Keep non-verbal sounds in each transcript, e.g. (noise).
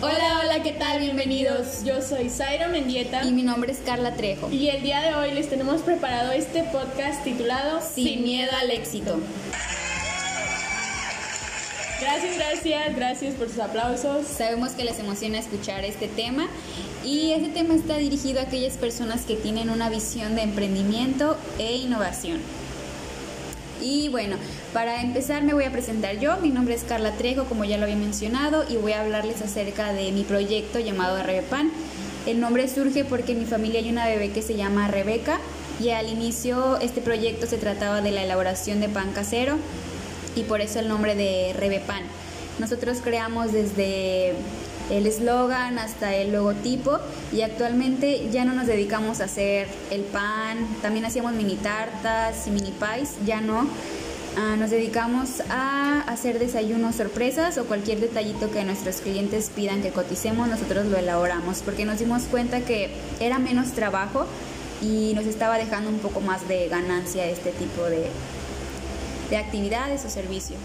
Hola, hola, ¿qué tal? Bienvenidos. Yo soy Zaira Mendieta. Y mi nombre es Carla Trejo. Y el día de hoy les tenemos preparado este podcast titulado Sin, miedo al éxito. Gracias, gracias, gracias por sus aplausos. Sabemos que les emociona escuchar este tema y este tema está dirigido a aquellas personas que tienen una visión de emprendimiento e innovación. Y bueno, para empezar me voy a presentar yo. Mi nombre es Carla Trejo, como ya lo había mencionado, y voy a hablarles acerca de mi proyecto llamado Rebepan. El nombre surge porque en mi familia hay una bebé que se llama Rebeca y al inicio este proyecto se trataba de la elaboración de pan casero y por eso el nombre de Rebepan. Nosotros creamos desde el eslogan hasta el logotipo y actualmente ya no nos dedicamos a hacer el pan, también hacíamos mini tartas y mini pies, ya no. Ah, nos dedicamos a hacer desayunos sorpresas o cualquier detallito que nuestros clientes pidan que coticemos, nosotros lo elaboramos porque nos dimos cuenta que era menos trabajo y nos estaba dejando un poco más de ganancia este tipo de, de actividades o servicio.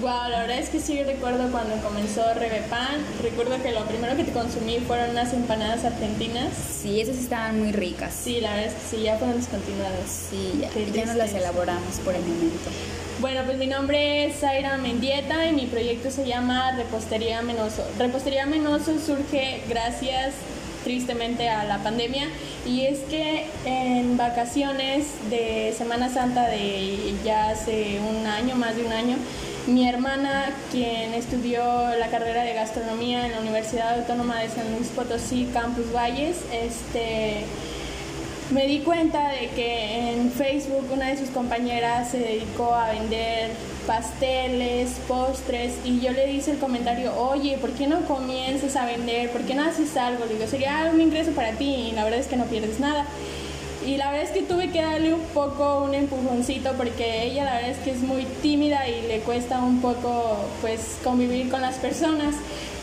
Wow, la verdad es que sí recuerdo cuando comenzó Rebepan. Recuerdo que lo primero que te consumí fueron unas empanadas argentinas. Sí, esas estaban muy ricas. Sí, la verdad es que sí, ya fueron descontinuadas. Sí, ya, ya no las elaboramos por el momento. Bueno, pues mi nombre es Zaira Mendieta y mi proyecto se llama Repostería Menoso. Repostería Menoso surge gracias tristemente a la pandemia y es que en vacaciones de Semana Santa de ya hace un año, más de un año, mi hermana, quien estudió la carrera de gastronomía en la Universidad Autónoma de San Luis Potosí, Campus Valles, este, me di cuenta de que en Facebook una de sus compañeras se dedicó a vender pasteles, postres y yo le hice el comentario, oye, ¿por qué no comienzas a vender? ¿Por qué no haces algo? Le digo, sería un ingreso para ti y la verdad es que no pierdes nada. Y la verdad es que tuve que darle un poco un empujoncito porque ella la verdad es que es muy tímida y le cuesta un poco pues convivir con las personas.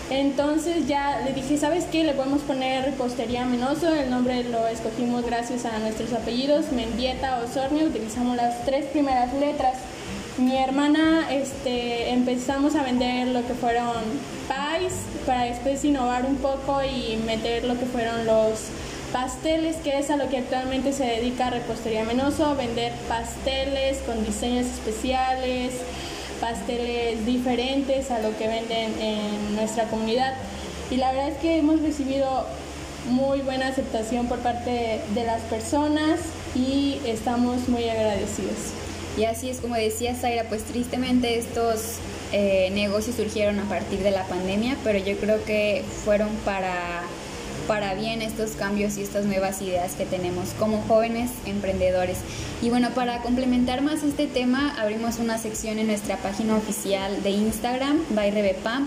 Entonces ya le dije, ¿sabes qué? Le podemos poner repostería Menoso, el nombre lo escogimos gracias a nuestros apellidos, Mendieta Osornio, utilizamos las tres primeras letras. Mi hermana este, empezamos a vender lo que fueron pies para después innovar un poco y meter lo que fueron los pasteles, que es a lo que actualmente se dedica Repostería Menoso, vender pasteles con diseños especiales, pasteles diferentes a lo que venden en nuestra comunidad. Y la verdad es que hemos recibido muy buena aceptación por parte de las personas y estamos muy agradecidos. Y así es como decía Zaira, pues tristemente estos eh, negocios surgieron a partir de la pandemia, pero yo creo que fueron para para bien estos cambios y estas nuevas ideas que tenemos como jóvenes emprendedores. Y bueno, para complementar más este tema, abrimos una sección en nuestra página oficial de Instagram, by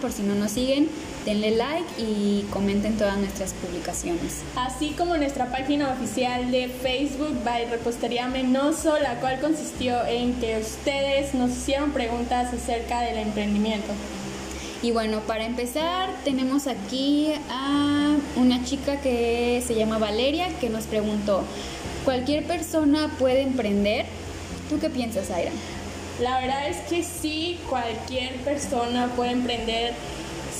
por si no nos siguen, denle like y comenten todas nuestras publicaciones. Así como nuestra página oficial de Facebook, by Repostería Menoso, la cual consistió en que ustedes nos hicieron preguntas acerca del emprendimiento. Y bueno, para empezar tenemos aquí a una chica que se llama Valeria que nos preguntó, ¿cualquier persona puede emprender? ¿Tú qué piensas, Aira? La verdad es que sí, cualquier persona puede emprender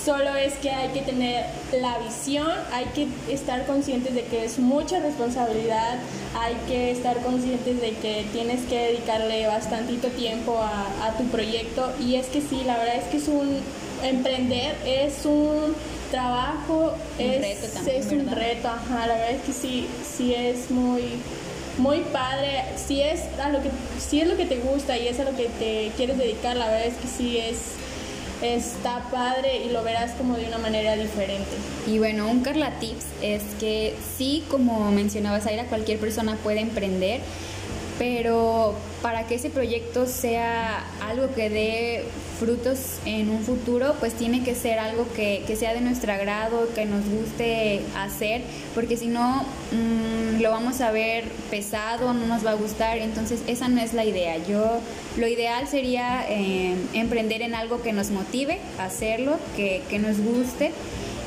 solo es que hay que tener la visión, hay que estar conscientes de que es mucha responsabilidad, hay que estar conscientes de que tienes que dedicarle bastantito tiempo a, a tu proyecto y es que sí, la verdad es que es un emprender es un trabajo, es, es un reto, ajá, la verdad es que sí, sí es muy muy padre, si es a lo que si es lo que te gusta y es a lo que te quieres dedicar, la verdad es que sí es está padre y lo verás como de una manera diferente. Y bueno, un Carla Tips es que sí, como mencionaba Zaira, cualquier persona puede emprender pero para que ese proyecto sea algo que dé frutos en un futuro, pues tiene que ser algo que, sea de nuestro agrado, que nos guste hacer, porque si no mm, lo vamos a ver pesado, no nos va a gustar, entonces esa no es la idea. Yo lo ideal sería eh, emprender en algo que nos motive, hacerlo, que, que nos guste.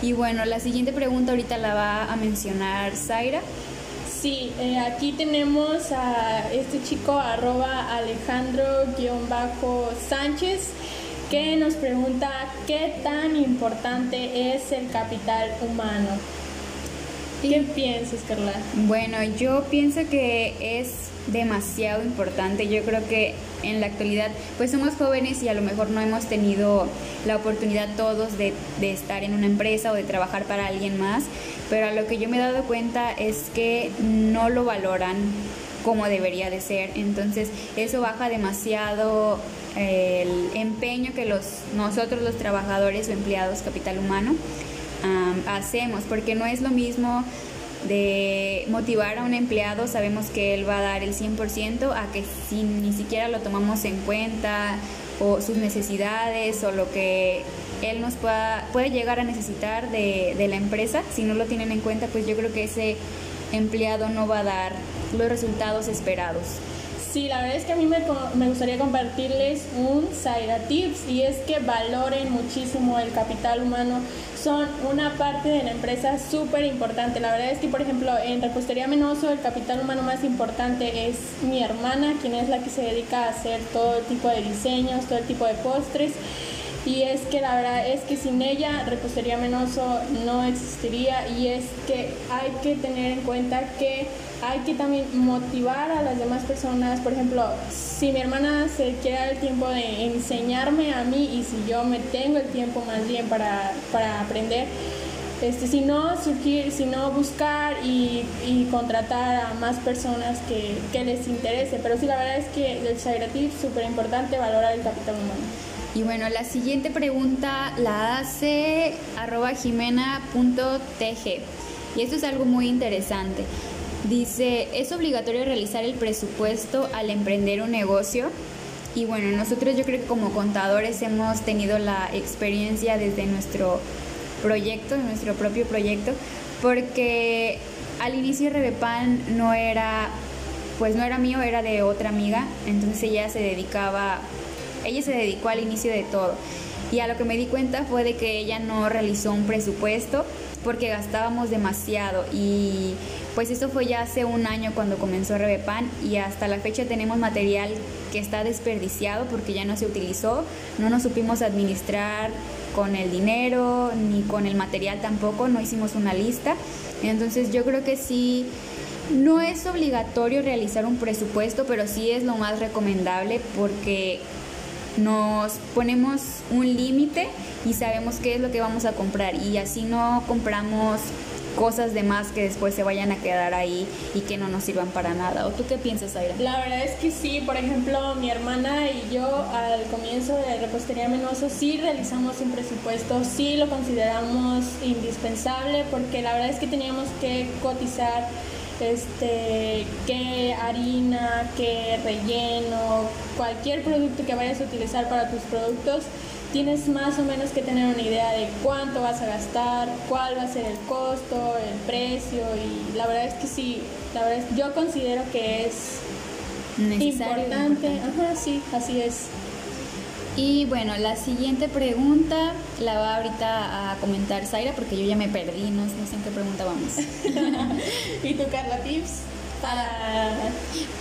Y bueno, la siguiente pregunta ahorita la va a mencionar Zaira. Sí, eh, aquí tenemos a este chico arroba Alejandro-Sánchez que nos pregunta qué tan importante es el capital humano. ¿Qué piensas, Carla? Bueno, yo pienso que es demasiado importante. Yo creo que en la actualidad, pues somos jóvenes y a lo mejor no hemos tenido la oportunidad todos de, estar en una empresa o de trabajar para alguien más, pero a lo que yo me he dado cuenta es que no lo valoran como debería de ser. Entonces, eso baja demasiado el empeño que los, nosotros los trabajadores o empleados capital humano hacemos, porque no es lo mismo de motivar a un empleado, sabemos que él va a dar el 100%, a que si ni siquiera lo tomamos en cuenta o sus necesidades o lo que él nos pueda, puede llegar a necesitar de, de la empresa, si no lo tienen en cuenta, pues yo creo que ese empleado no va a dar los resultados esperados. Sí, la verdad es que a mí me, me gustaría compartirles un Zaira Tips y es que valoren muchísimo el capital humano. Son una parte de la empresa súper importante. La verdad es que, por ejemplo, en Repostería Menoso el capital humano más importante es mi hermana, quien es la que se dedica a hacer todo tipo de diseños, todo tipo de postres. Y es que la verdad es que sin ella Repostería Menoso no existiría y es que hay que tener en cuenta que hay que también motivar a las demás personas. Por ejemplo, si mi hermana se quiere dar el tiempo de enseñarme a mí y si yo me tengo el tiempo más bien para, para aprender, este, si no surgir, si no buscar y, contratar a más personas que, que, les interese. Pero sí, la verdad es que el Sagratif es súper importante valorar el capital humano. Y bueno, la siguiente pregunta la hace arroba jimena.tg. Y esto es algo muy interesante. Dice, ¿es obligatorio realizar el presupuesto al emprender un negocio? Y bueno, nosotros yo creo que como contadores hemos tenido la experiencia desde nuestro proyecto, nuestro propio proyecto, porque al inicio Rebepan no era, pues no era mío, era de otra amiga, entonces ella se dedicaba, ella se dedicó al inicio de todo. Y a lo que me di cuenta fue de que ella no realizó un presupuesto porque gastábamos demasiado y pues eso fue ya hace un año cuando comenzó Rebepan y hasta la fecha tenemos material que está desperdiciado porque ya no se utilizó, no nos supimos administrar con el dinero ni con el material tampoco, no hicimos una lista. Entonces yo creo que sí, no es obligatorio realizar un presupuesto, pero sí es lo más recomendable porque nos ponemos un límite y sabemos qué es lo que vamos a comprar y así no compramos cosas de más que después se vayan a quedar ahí y que no nos sirvan para nada. ¿O tú qué piensas, Aira? La verdad es que sí, por ejemplo, mi hermana y yo al comienzo de Repostería Menoso sí realizamos un presupuesto, sí lo consideramos indispensable porque la verdad es que teníamos que cotizar este, qué harina, qué relleno, cualquier producto que vayas a utilizar para tus productos tienes más o menos que tener una idea de cuánto vas a gastar, cuál va a ser el costo, el precio y la verdad es que sí, la verdad es, yo considero que es Necesario importante. Ajá, sí, así es. Y bueno, la siguiente pregunta la va ahorita a comentar Zaira porque yo ya me perdí, no, no sé en qué pregunta vamos. (laughs) ¿Y tú, Carla, tips?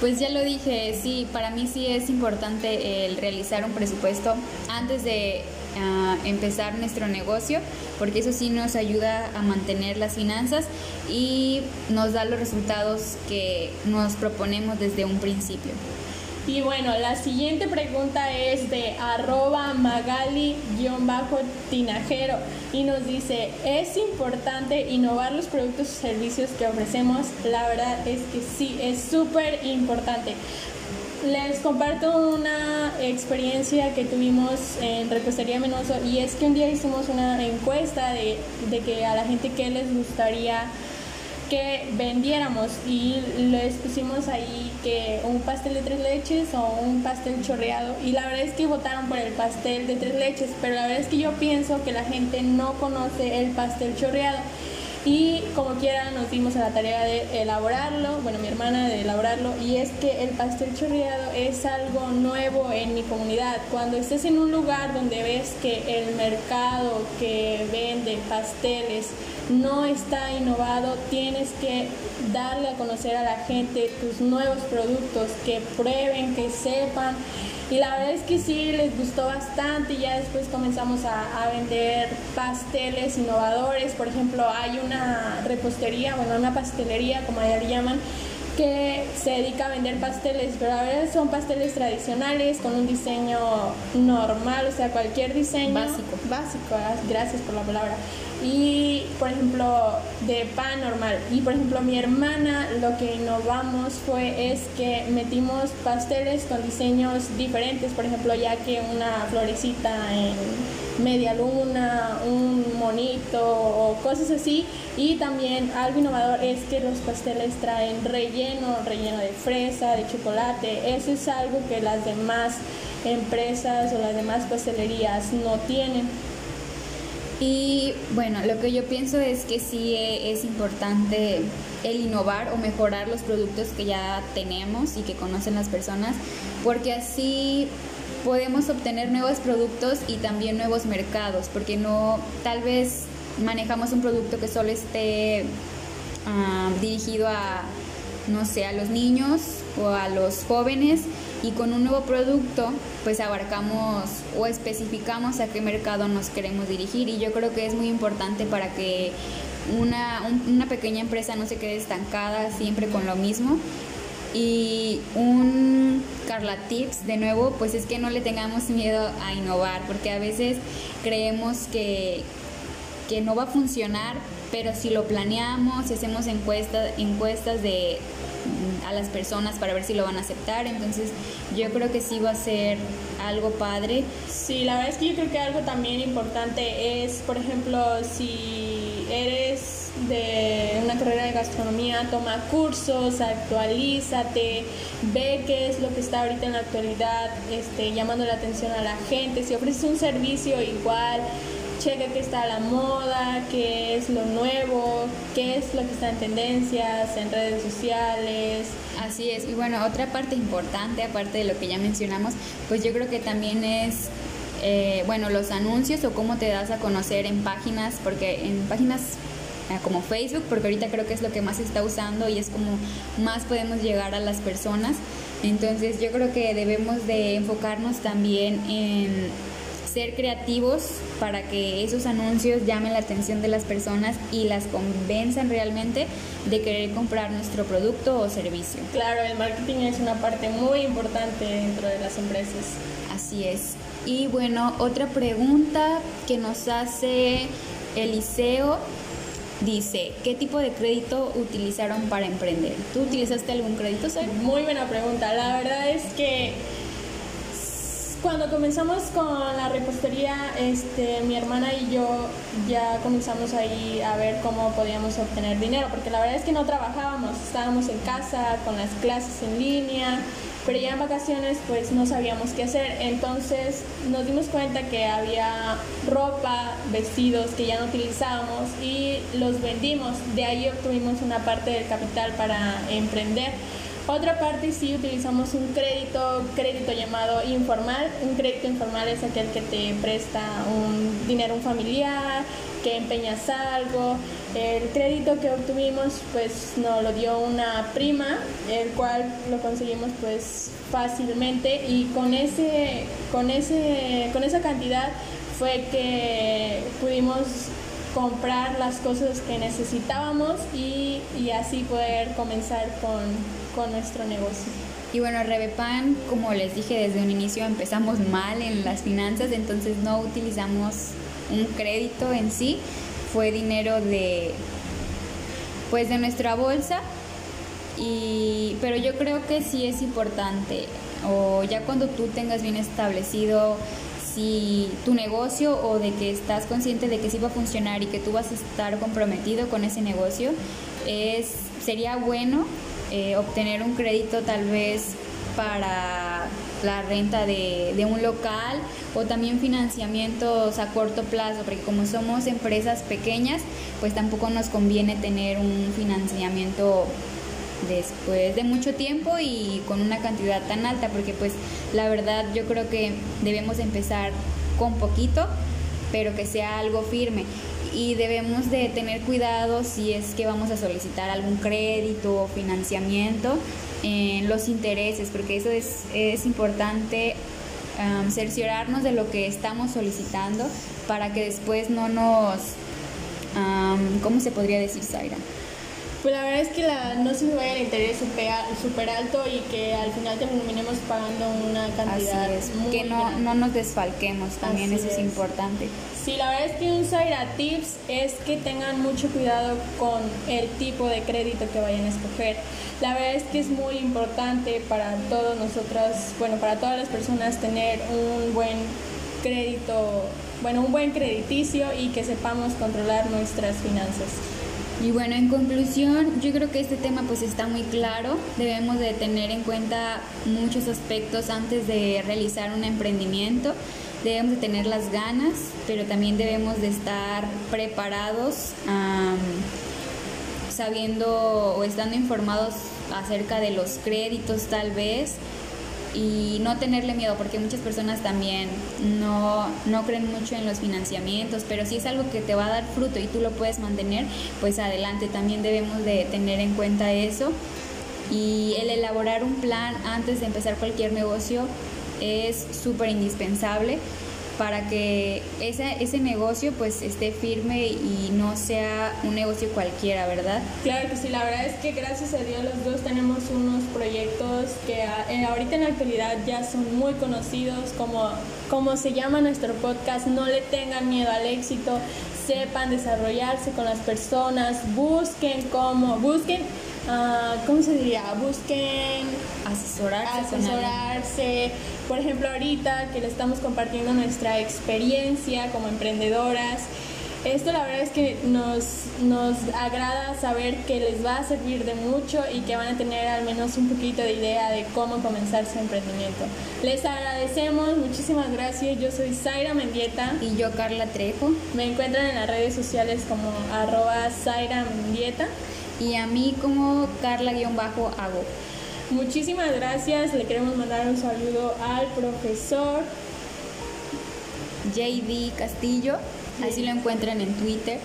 Pues ya lo dije, sí, para mí sí es importante el realizar un presupuesto antes de uh, empezar nuestro negocio, porque eso sí nos ayuda a mantener las finanzas y nos da los resultados que nos proponemos desde un principio. Y bueno, la siguiente pregunta es de arroba magali-tinajero y nos dice, ¿es importante innovar los productos y servicios que ofrecemos? La verdad es que sí, es súper importante. Les comparto una experiencia que tuvimos en Repostería Menoso y es que un día hicimos una encuesta de, de que a la gente qué les gustaría que vendiéramos y les pusimos ahí que un pastel de tres leches o un pastel chorreado. Y la verdad es que votaron por el pastel de tres leches, pero la verdad es que yo pienso que la gente no conoce el pastel chorreado y como quiera nos dimos a la tarea de elaborarlo, bueno mi hermana de elaborarlo y es que el pastel chorreado es algo nuevo en mi comunidad. Cuando estés en un lugar donde ves que el mercado que vende pasteles no está innovado, tienes que darle a conocer a la gente tus nuevos productos, que prueben, que sepan Y la verdad es que sí, les gustó bastante y ya después comenzamos a, a vender pasteles innovadores. Por ejemplo, hay una repostería, bueno, una pastelería, como allá le llaman, que se dedica a vender pasteles, pero a veces son pasteles tradicionales con un diseño normal, o sea, cualquier diseño Básico. básico, ah, gracias por la palabra. Y, por ejemplo, de pan normal. Y, por ejemplo, mi hermana lo que innovamos fue es que metimos pasteles con diseños diferentes, por ejemplo, ya que una florecita en media luna, un monito o cosas así. Y también algo innovador es que los pasteles traen relleno, relleno de fresa, de chocolate. Eso es algo que las demás empresas o las demás pastelerías no tienen. Y bueno, lo que yo pienso es que sí e- es importante el innovar o mejorar los productos que ya tenemos y que conocen las personas, porque así podemos obtener nuevos productos y también nuevos mercados, porque no, tal vez manejamos un producto que solo esté ah, dirigido a, no sé, a los niños o a los jóvenes y con un nuevo producto pues abarcamos o especificamos a qué mercado nos queremos dirigir y yo creo que es muy importante para que una, un- una pequeña empresa no se quede estancada siempre con lo mismo y un Carla Tips de nuevo pues es que no le tengamos miedo a innovar porque a veces creemos que, que no va a funcionar, pero si lo planeamos, si hacemos encuestas, encuestas de mm, a las personas para ver si lo van a aceptar, entonces yo creo que sí va a ser algo padre. Sí, la verdad es que yo creo que algo también importante es, por ejemplo, si eres de una carrera de gastronomía, toma cursos, actualízate, ve qué es lo que está ahorita en la actualidad, este, llamando la atención a la gente. Si ofreces un servicio igual, checa qué está a la moda, qué es lo nuevo, qué es lo que está en tendencias, en redes sociales. Así es, y bueno, otra parte importante, aparte de lo que ya mencionamos, pues yo creo que también es, eh, bueno, los anuncios o cómo te das a conocer en páginas, porque en páginas como Facebook, porque ahorita creo que es lo que más se está usando y es como más podemos llegar a las personas. Entonces yo creo que debemos de enfocarnos también en ser creativos para que esos anuncios llamen la atención de las personas y las convenzan realmente de querer comprar nuestro producto o servicio. Claro, el marketing es una parte muy importante dentro de las empresas. Así es. Y bueno, otra pregunta que nos hace Eliseo dice, ¿qué tipo de crédito utilizaron para emprender? ¿Tú utilizaste algún crédito, Sara? Muy buena pregunta. La verdad es que cuando comenzamos con la repostería, este, mi hermana y yo ya comenzamos ahí a ver cómo podíamos obtener dinero, porque la verdad es que no trabajábamos, estábamos en casa con las clases en línea, pero ya en vacaciones pues no sabíamos qué hacer, entonces nos dimos cuenta que había ropa, vestidos que ya no utilizábamos y los vendimos, de ahí obtuvimos una parte del capital para emprender. Otra parte sí utilizamos un crédito, crédito llamado informal. Un crédito informal es aquel que te presta un dinero un familiar, que empeñas algo. El crédito que obtuvimos pues nos lo dio una prima, el cual lo conseguimos pues fácilmente y con ese con ese con esa cantidad fue que pudimos comprar las cosas que necesitábamos y, y así poder comenzar con, con nuestro negocio. Y bueno, Revepan, como les dije desde un inicio, empezamos mal en las finanzas, entonces no utilizamos un crédito en sí, fue dinero de pues de nuestra bolsa. Y, pero yo creo que sí es importante, o ya cuando tú tengas bien establecido si tu negocio o de que estás consciente de que sí va a funcionar y que tú vas a estar comprometido con ese negocio, es, sería bueno eh, obtener un crédito tal vez para la renta de, de, un local o también financiamientos a corto plazo, porque como somos empresas pequeñas, pues tampoco nos conviene tener un financiamiento después de mucho tiempo y con una cantidad tan alta, porque pues la verdad yo creo que debemos empezar con poquito, pero que sea algo firme. Y debemos de tener cuidado si es que vamos a solicitar algún crédito o financiamiento en los intereses, porque eso es, es importante cerciorarnos de lo que estamos solicitando para que después no nos, ¿cómo se podría decir, Zaira? Pues la verdad es que la, no se me vaya el interés súper alto y que al final terminemos pagando una cantidad. Así es, que no, no nos desfalquemos, también eso es. importante. Sí, la verdad es que un Zaira Tips es que tengan mucho cuidado con el tipo de crédito que vayan a escoger. La verdad es que es muy importante para todos nosotros, bueno, para todas las personas tener un buen crédito, bueno, un buen crediticio y que sepamos controlar nuestras finanzas. Y bueno, en conclusión, yo creo que este tema pues está muy claro. Debemos de tener en cuenta muchos aspectos antes de realizar un emprendimiento. Debemos de tener las ganas, pero también debemos de estar preparados, sabiendo o estando informados acerca de los créditos tal vez, y no tenerle miedo, porque muchas personas también no, no creen mucho en los financiamientos, pero si es algo que te va a dar fruto y tú lo puedes mantener, pues adelante, también debemos de tener en cuenta eso. Y el elaborar un plan antes de empezar cualquier negocio es súper indispensable para que ese, ese negocio pues esté firme y no sea un negocio cualquiera, ¿verdad? Claro que sí, la verdad es que gracias a Dios los dos tenemos unos proyectos que eh, ahorita en la actualidad ya son muy conocidos, como, como se llama nuestro podcast, no le tengan miedo al éxito, sepan desarrollarse con las personas, busquen cómo, busquen Ah, ¿cómo se diría? Busquen asesorarse. Asesorarse. Por ejemplo, ahorita que le estamos compartiendo nuestra experiencia como emprendedoras. Esto la verdad es que nos, nos agrada saber que les va a servir de mucho y que van a tener al menos un poquito de idea de cómo comenzar su emprendimiento. Les agradecemos, muchísimas gracias. Yo soy Zaira Mendieta. Y yo Carla Trejo. Me encuentran en las redes sociales como arroba Zaira Mendieta y a mí como Carla-Hago. Muchísimas gracias, le queremos mandar un saludo al profesor JD Castillo, así lo encuentran en Twitter.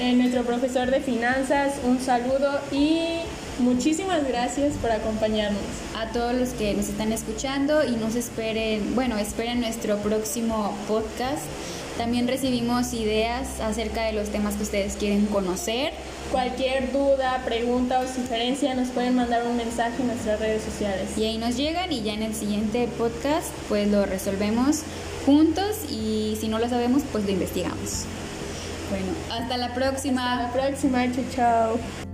En nuestro profesor de finanzas, un saludo y muchísimas gracias por acompañarnos. A todos los que nos están escuchando y nos esperen, bueno, esperen nuestro próximo podcast. También recibimos ideas acerca de los temas que ustedes quieren conocer Cualquier duda, pregunta o sugerencia nos pueden mandar un mensaje en nuestras redes sociales. Y ahí nos llegan y ya en el siguiente podcast pues lo resolvemos juntos y si no lo sabemos pues lo investigamos. Bueno, hasta la próxima. Hasta la próxima, chao chao.